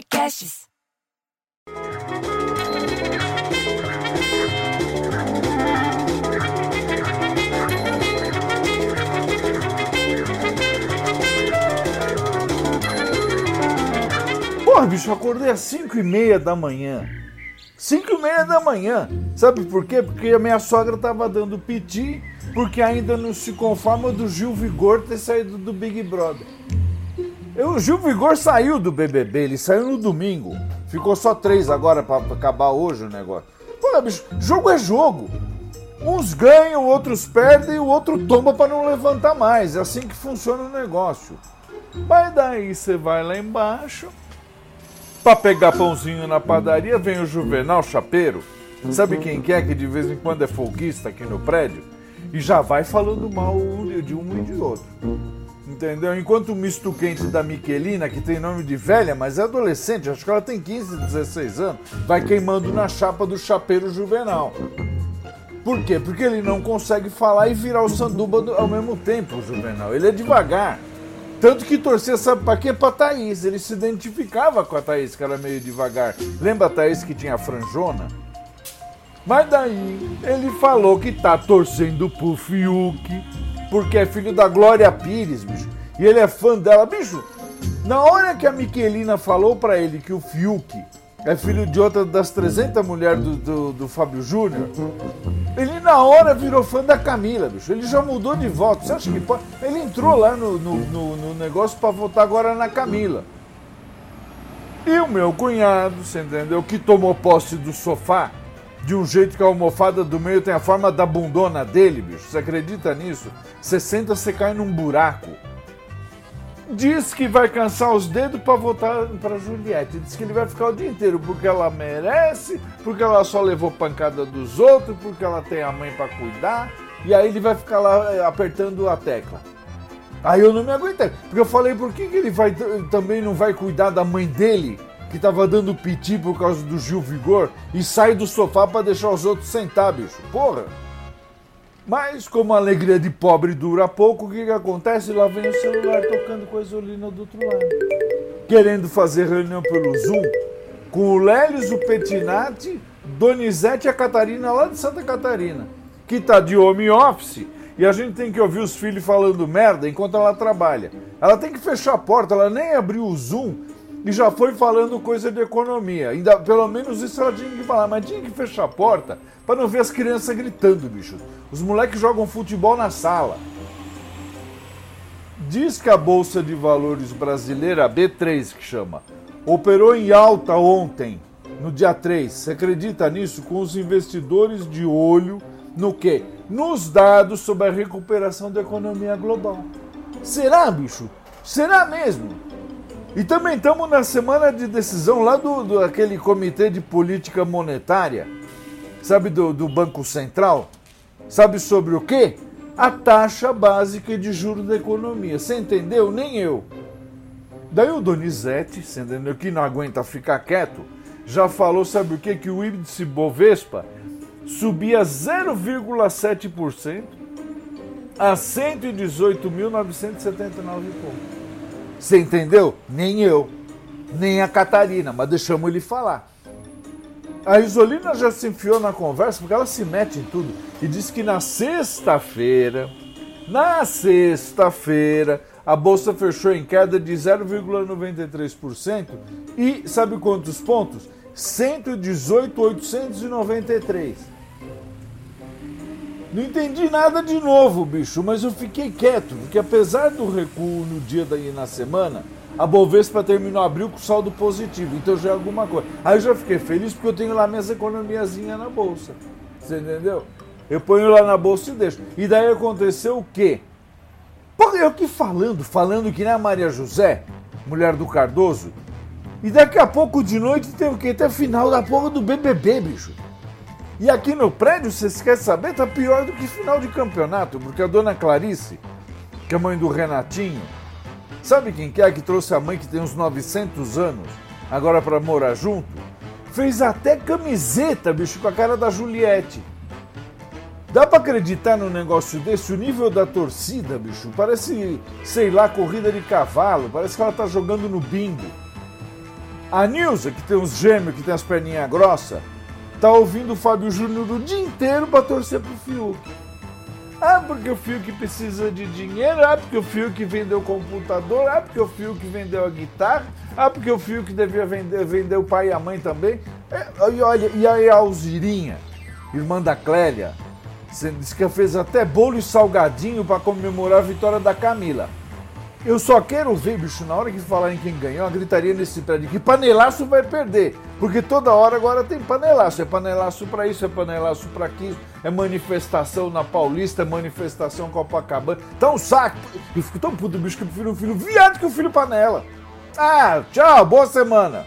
podcasts. Porra, bicho, acordei às 5 e meia da manhã. 5 e meia da manhã. Sabe por quê? Porque a minha sogra tava dando piti, porque ainda não se conforma do Gil Vigor ter saído do Big Brother. O Gil Vigor saiu do BBB, ele saiu no domingo. Ficou só três agora pra acabar hoje o negócio. Pô, bicho, jogo é jogo. Uns ganham, outros perdem, o outro tomba pra não levantar mais. É assim que funciona o negócio. Mas daí você vai lá embaixo, Pra pegar pãozinho na padaria vem o Juvenal Chapeiro. Sabe quem que é que de vez em quando é folguista aqui no prédio? E já vai falando mal de um e de outro. Entendeu? Enquanto o misto quente da Miquelina, que tem nome de velha, mas é adolescente, acho que ela tem 15, 16 anos, vai queimando na chapa do chapeiro Juvenal. Por quê? Porque ele não consegue falar e virar o sanduba do- ao mesmo tempo, o Juvenal. Ele é devagar. Tanto que torcia, sabe pra quê? Pra Thaís. Ele se identificava com a Thaís, que era meio devagar. Lembra a Thaís que tinha a franjona? Mas daí ele falou que tá torcendo pro Fiuk, porque é filho da Glória Pires, bicho. E ele é fã dela. Bicho, na hora que a Miquelina falou pra ele que o Fiuk é filho de outra das 300 mulheres do, do, do Fábio Júnior, ele na hora virou fã da Camila, bicho. Ele já mudou de voto. Você acha que pode? Ele entrou lá no, no, no- no negócio pra votar agora na Camila. E o meu cunhado, você entendeu? Que tomou posse do sofá de um jeito que a almofada do meio tem a forma da bundona dele, bicho. Você acredita nisso? Você senta, você cai num buraco. Diz que vai cansar os dedos pra votar pra Juliette. Diz que ele vai ficar o dia inteiro porque ela merece, porque ela só levou pancada dos outros, porque ela tem a mãe pra cuidar. E aí ele vai ficar lá eh, apertando a tecla. Aí eu não me aguentei. Porque eu falei, por que, que ele vai, também não vai cuidar da mãe dele, que tava dando piti por causa do Gil Vigor, e sai do sofá pra deixar os outros sentar, bicho? Porra! Mas, como a alegria de pobre dura pouco, o que, que acontece? Lá vem o celular tocando com a Isolina do outro lado. Querendo fazer reunião pelo Zoom com o Lélis, o Petinati, Donizete e a Catarina lá de Santa Catarina, que tá de home office e a gente tem que ouvir os filhos falando merda enquanto ela trabalha. Ela tem que fechar a porta, ela nem abriu o Zoom e já foi falando coisa de economia. Ainda, pelo menos isso ela tinha que falar, mas tinha que fechar a porta para não ver as crianças gritando, bicho. Os moleques jogam futebol na sala. Diz que a Bolsa de Valores brasileira, a B3 que chama, operou em alta ontem, no dia 3. Você acredita nisso? Com os investidores de olho no quê? Nos dados sobre a recuperação da economia global. Será, bicho? Será mesmo? E também estamos na semana de decisão lá do, do aquele comitê de política monetária, sabe, do, do Banco Central. Sabe sobre o quê? A taxa básica de juros da economia. Você entendeu? Nem eu. Daí o Donizete, você entendeu, que não aguenta ficar quieto, já falou, sabe o quê? Que o índice Bovespa subia 0,7% a 118.979 pontos. Você entendeu? Nem eu, nem a Catarina, mas deixamos ele falar. A Isolina já se enfiou na conversa porque ela se mete em tudo e diz que na sexta-feira, na sexta-feira, a bolsa fechou em queda de 0,93% e sabe quantos pontos? 118,893. Não entendi nada de novo, bicho, mas eu fiquei quieto, porque apesar do recuo no dia daí na semana, a Bovespa terminou abril com saldo positivo, então já é alguma coisa. Aí eu já fiquei feliz porque eu tenho lá minhas economiazinhas na bolsa. Você entendeu? Eu ponho lá na bolsa e deixo. E daí aconteceu o quê? Pô, eu que falando, falando que nem a Maria José, mulher do Cardoso, e daqui a pouco de noite tem o quê? Até final da porra do BBB, bicho. E aqui no prédio, vocês querem saber, tá pior do que final de campeonato, porque a dona Clarice, que é mãe do Renatinho, sabe quem que é que trouxe a mãe que tem uns 900 anos, agora para morar junto? Fez até camiseta, bicho, com a cara da Juliette. Dá pra acreditar num negócio desse? O nível da torcida, bicho, parece, sei lá, corrida de cavalo, parece que ela tá jogando no bingo. A Nilza, que tem uns gêmeos, que tem as perninhas grossas, tá ouvindo o Fábio Júnior o dia inteiro pra torcer pro Fiuk. Ah, porque o Fiuk precisa de dinheiro, ah, porque o Fiuk vendeu o computador, ah, porque o Fiuk vendeu a guitarra, ah, porque o Fiuk devia vender, vender o pai e a mãe também. É, e olha, e aí a Alzirinha, irmã da Clélia, disse que fez até bolo e salgadinho para comemorar a vitória da Camila. Eu só quero ver, bicho, na hora que falarem quem ganhou, a gritaria nesse prédio que panelaço vai perder. Porque toda hora agora tem panelaço. É panelaço para isso, é panelaço para aquilo. É manifestação na Paulista, é manifestação Copacabana. Tá um saco. Eu fico tão puto, bicho, que eu prefiro um filho viado que o um filho panela. Ah, tchau, boa semana.